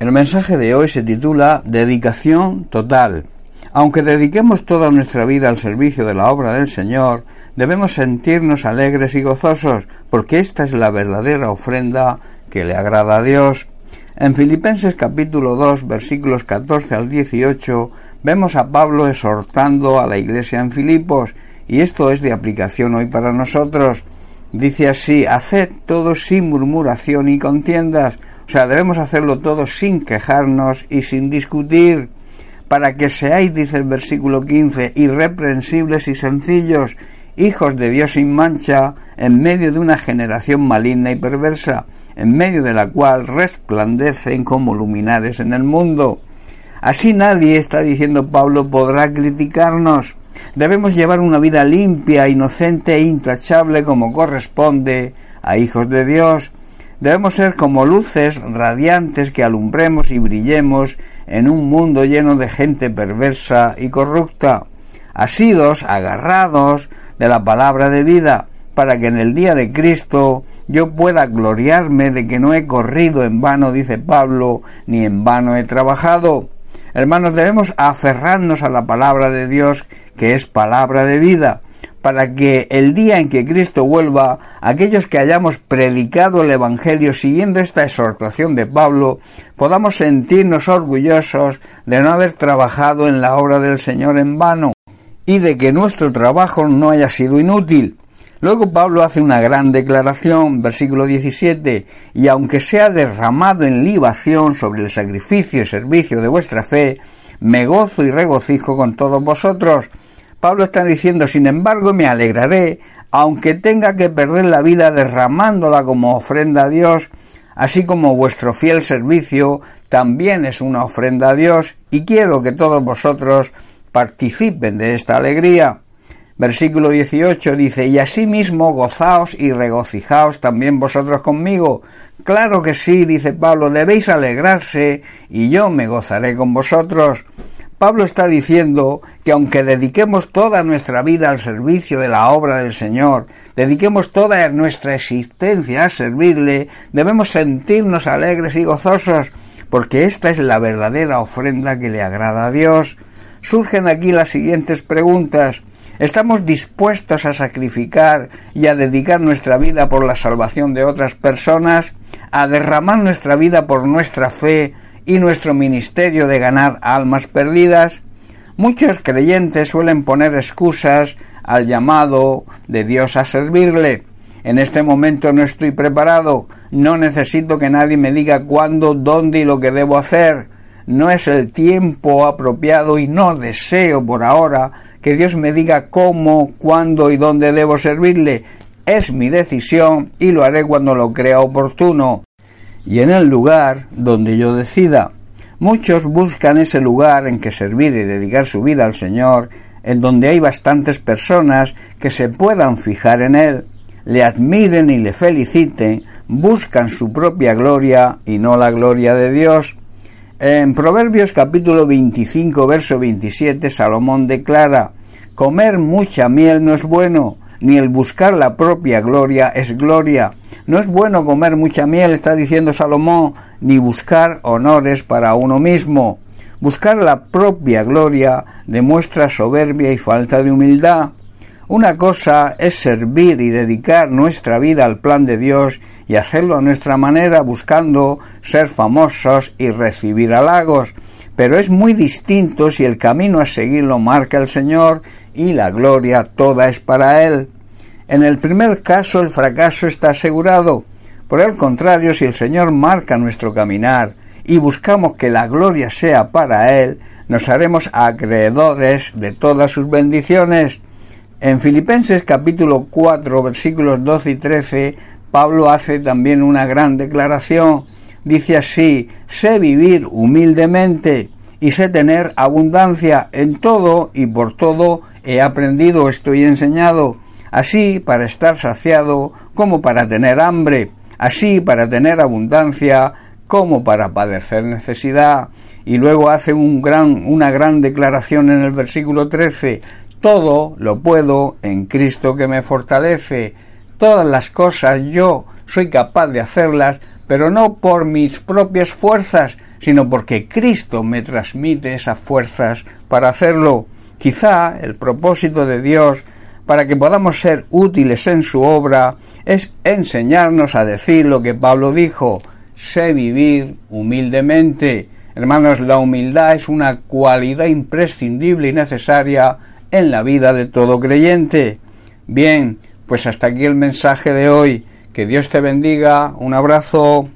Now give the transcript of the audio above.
El mensaje de hoy se titula Dedicación total. Aunque dediquemos toda nuestra vida al servicio de la obra del Señor, debemos sentirnos alegres y gozosos, porque esta es la verdadera ofrenda que le agrada a Dios. En Filipenses capítulo 2 versículos 14 al 18 vemos a Pablo exhortando a la iglesia en Filipos, y esto es de aplicación hoy para nosotros. Dice así, haced todo sin murmuración y contiendas, o sea, debemos hacerlo todo sin quejarnos y sin discutir, para que seáis, dice el versículo 15, irreprensibles y sencillos, hijos de Dios sin mancha, en medio de una generación maligna y perversa, en medio de la cual resplandecen como luminares en el mundo. Así nadie, está diciendo Pablo, podrá criticarnos. Debemos llevar una vida limpia, inocente e intachable como corresponde a hijos de Dios, Debemos ser como luces radiantes que alumbremos y brillemos en un mundo lleno de gente perversa y corrupta, asidos, agarrados de la palabra de vida, para que en el día de Cristo yo pueda gloriarme de que no he corrido en vano, dice Pablo, ni en vano he trabajado. Hermanos, debemos aferrarnos a la palabra de Dios, que es palabra de vida, para que el día en que Cristo vuelva, aquellos que hayamos predicado el Evangelio siguiendo esta exhortación de Pablo, podamos sentirnos orgullosos de no haber trabajado en la obra del Señor en vano y de que nuestro trabajo no haya sido inútil. Luego Pablo hace una gran declaración, versículo 17, y aunque sea derramado en libación sobre el sacrificio y servicio de vuestra fe, me gozo y regocijo con todos vosotros, Pablo está diciendo, sin embargo, me alegraré, aunque tenga que perder la vida derramándola como ofrenda a Dios, así como vuestro fiel servicio también es una ofrenda a Dios, y quiero que todos vosotros participen de esta alegría. Versículo 18 dice, y asimismo gozaos y regocijaos también vosotros conmigo. Claro que sí, dice Pablo, debéis alegrarse, y yo me gozaré con vosotros. Pablo está diciendo que aunque dediquemos toda nuestra vida al servicio de la obra del Señor, dediquemos toda nuestra existencia a servirle, debemos sentirnos alegres y gozosos, porque esta es la verdadera ofrenda que le agrada a Dios. Surgen aquí las siguientes preguntas. ¿Estamos dispuestos a sacrificar y a dedicar nuestra vida por la salvación de otras personas? ¿A derramar nuestra vida por nuestra fe y nuestro ministerio de ganar almas perdidas, muchos creyentes suelen poner excusas al llamado de Dios a servirle. En este momento no estoy preparado, no necesito que nadie me diga cuándo, dónde y lo que debo hacer. No es el tiempo apropiado y no deseo por ahora que Dios me diga cómo, cuándo y dónde debo servirle. Es mi decisión y lo haré cuando lo crea oportuno y en el lugar donde yo decida. Muchos buscan ese lugar en que servir y dedicar su vida al Señor, en donde hay bastantes personas que se puedan fijar en Él, le admiren y le feliciten, buscan su propia gloria y no la gloria de Dios. En Proverbios capítulo 25, verso 27, Salomón declara, Comer mucha miel no es bueno, ni el buscar la propia gloria es gloria. No es bueno comer mucha miel, está diciendo Salomón, ni buscar honores para uno mismo. Buscar la propia gloria demuestra soberbia y falta de humildad. Una cosa es servir y dedicar nuestra vida al plan de Dios y hacerlo a nuestra manera buscando ser famosos y recibir halagos, pero es muy distinto si el camino a seguir lo marca el Señor y la gloria toda es para Él. En el primer caso el fracaso está asegurado. Por el contrario, si el Señor marca nuestro caminar y buscamos que la gloria sea para Él, nos haremos acreedores de todas sus bendiciones. En Filipenses capítulo 4 versículos 12 y 13, Pablo hace también una gran declaración. Dice así, sé vivir humildemente y sé tener abundancia en todo y por todo he aprendido, estoy enseñado así para estar saciado como para tener hambre, así para tener abundancia como para padecer necesidad. Y luego hace un gran, una gran declaración en el versículo 13, todo lo puedo en Cristo que me fortalece, todas las cosas yo soy capaz de hacerlas pero no por mis propias fuerzas, sino porque Cristo me transmite esas fuerzas para hacerlo. Quizá el propósito de Dios para que podamos ser útiles en su obra es enseñarnos a decir lo que Pablo dijo, sé vivir humildemente. Hermanos, la humildad es una cualidad imprescindible y necesaria en la vida de todo creyente. Bien, pues hasta aquí el mensaje de hoy. Que Dios te bendiga. Un abrazo.